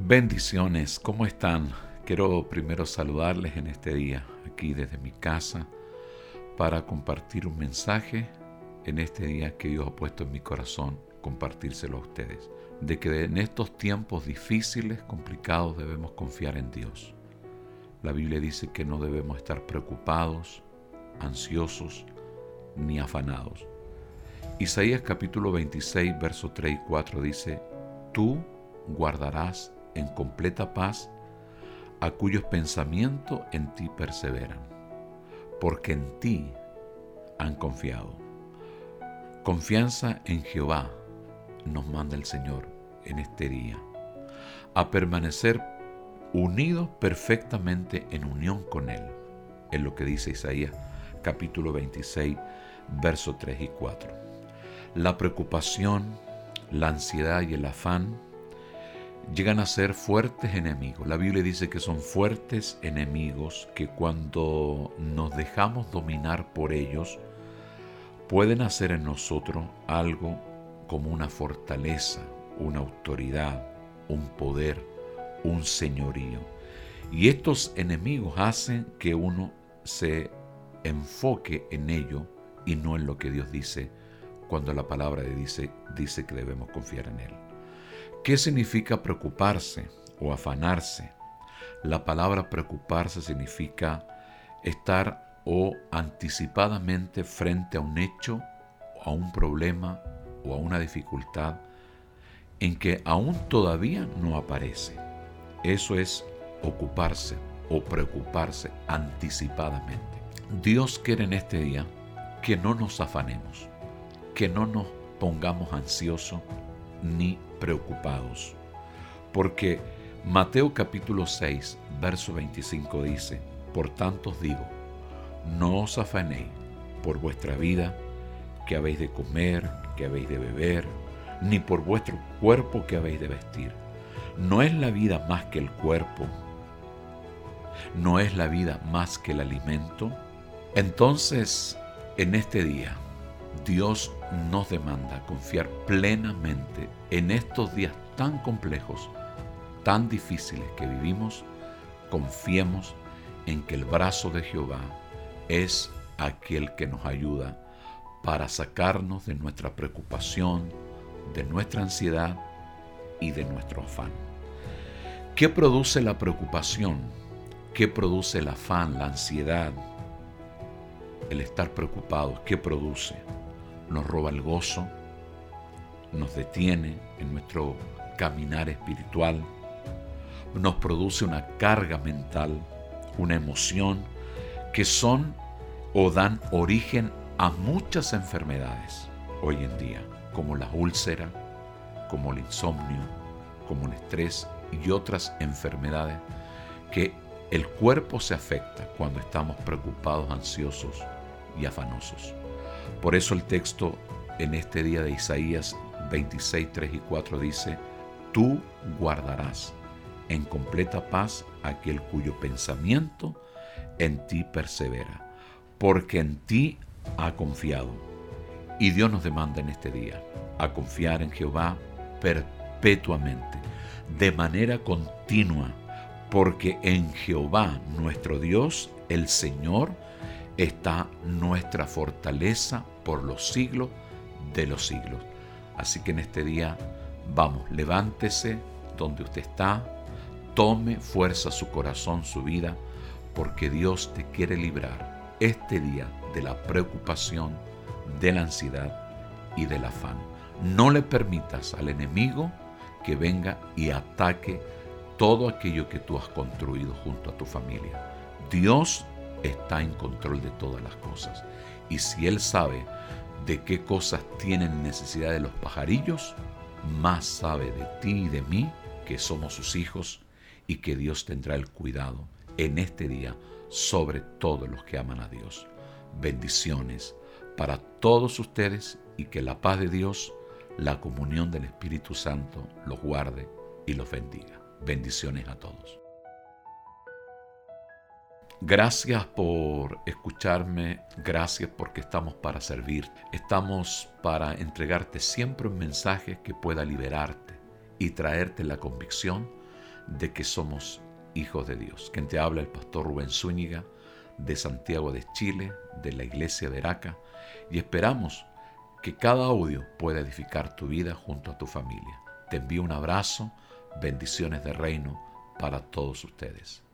Bendiciones, ¿cómo están? Quiero primero saludarles en este día, aquí desde mi casa, para compartir un mensaje en este día que Dios ha puesto en mi corazón, compartírselo a ustedes, de que en estos tiempos difíciles, complicados, debemos confiar en Dios. La Biblia dice que no debemos estar preocupados, ansiosos, ni afanados. Isaías capítulo 26, verso 3 y 4 dice, Tú guardarás en completa paz a cuyos pensamientos en ti perseveran, porque en ti han confiado. Confianza en Jehová nos manda el Señor en este día, a permanecer unidos perfectamente en unión con Él, es lo que dice Isaías capítulo 26, versos 3 y 4. La preocupación, la ansiedad y el afán llegan a ser fuertes enemigos. La Biblia dice que son fuertes enemigos que cuando nos dejamos dominar por ellos, pueden hacer en nosotros algo como una fortaleza, una autoridad, un poder, un señorío. Y estos enemigos hacen que uno se enfoque en ello y no en lo que Dios dice cuando la palabra dice, dice que debemos confiar en Él. ¿Qué significa preocuparse o afanarse? La palabra preocuparse significa estar o anticipadamente frente a un hecho, a un problema o a una dificultad en que aún todavía no aparece. Eso es ocuparse o preocuparse anticipadamente. Dios quiere en este día que no nos afanemos, que no nos pongamos ansiosos ni preocupados. Porque Mateo capítulo 6, verso 25 dice, Por tanto os digo, no os afanéis por vuestra vida, que habéis de comer, que habéis de beber, ni por vuestro cuerpo que habéis de vestir. ¿No es la vida más que el cuerpo? ¿No es la vida más que el alimento? Entonces, en este día, Dios nos demanda confiar plenamente en estos días tan complejos, tan difíciles que vivimos, confiemos en que el brazo de Jehová es aquel que nos ayuda para sacarnos de nuestra preocupación, de nuestra ansiedad y de nuestro afán. ¿Qué produce la preocupación? ¿Qué produce el afán, la ansiedad? El estar preocupados, ¿qué produce? Nos roba el gozo, nos detiene en nuestro caminar espiritual, nos produce una carga mental, una emoción que son o dan origen a muchas enfermedades hoy en día, como la úlcera, como el insomnio, como el estrés y otras enfermedades que el cuerpo se afecta cuando estamos preocupados, ansiosos y afanosos. Por eso el texto en este día de Isaías 26, 3 y 4 dice, Tú guardarás en completa paz aquel cuyo pensamiento en ti persevera, porque en ti ha confiado. Y Dios nos demanda en este día a confiar en Jehová perpetuamente, de manera continua, porque en Jehová nuestro Dios, el Señor, está nuestra fortaleza por los siglos de los siglos. Así que en este día, vamos, levántese donde usted está, tome fuerza su corazón, su vida, porque Dios te quiere librar este día de la preocupación, de la ansiedad y del afán. No le permitas al enemigo que venga y ataque todo aquello que tú has construido junto a tu familia. Dios está en control de todas las cosas. Y si Él sabe de qué cosas tienen necesidad de los pajarillos, más sabe de ti y de mí que somos sus hijos y que Dios tendrá el cuidado en este día sobre todos los que aman a Dios. Bendiciones para todos ustedes y que la paz de Dios, la comunión del Espíritu Santo los guarde y los bendiga. Bendiciones a todos. Gracias por escucharme, gracias porque estamos para servir, estamos para entregarte siempre un mensaje que pueda liberarte y traerte la convicción de que somos hijos de Dios. Quien te habla el pastor Rubén Zúñiga de Santiago de Chile, de la iglesia de Araca, y esperamos que cada audio pueda edificar tu vida junto a tu familia. Te envío un abrazo, bendiciones de reino para todos ustedes.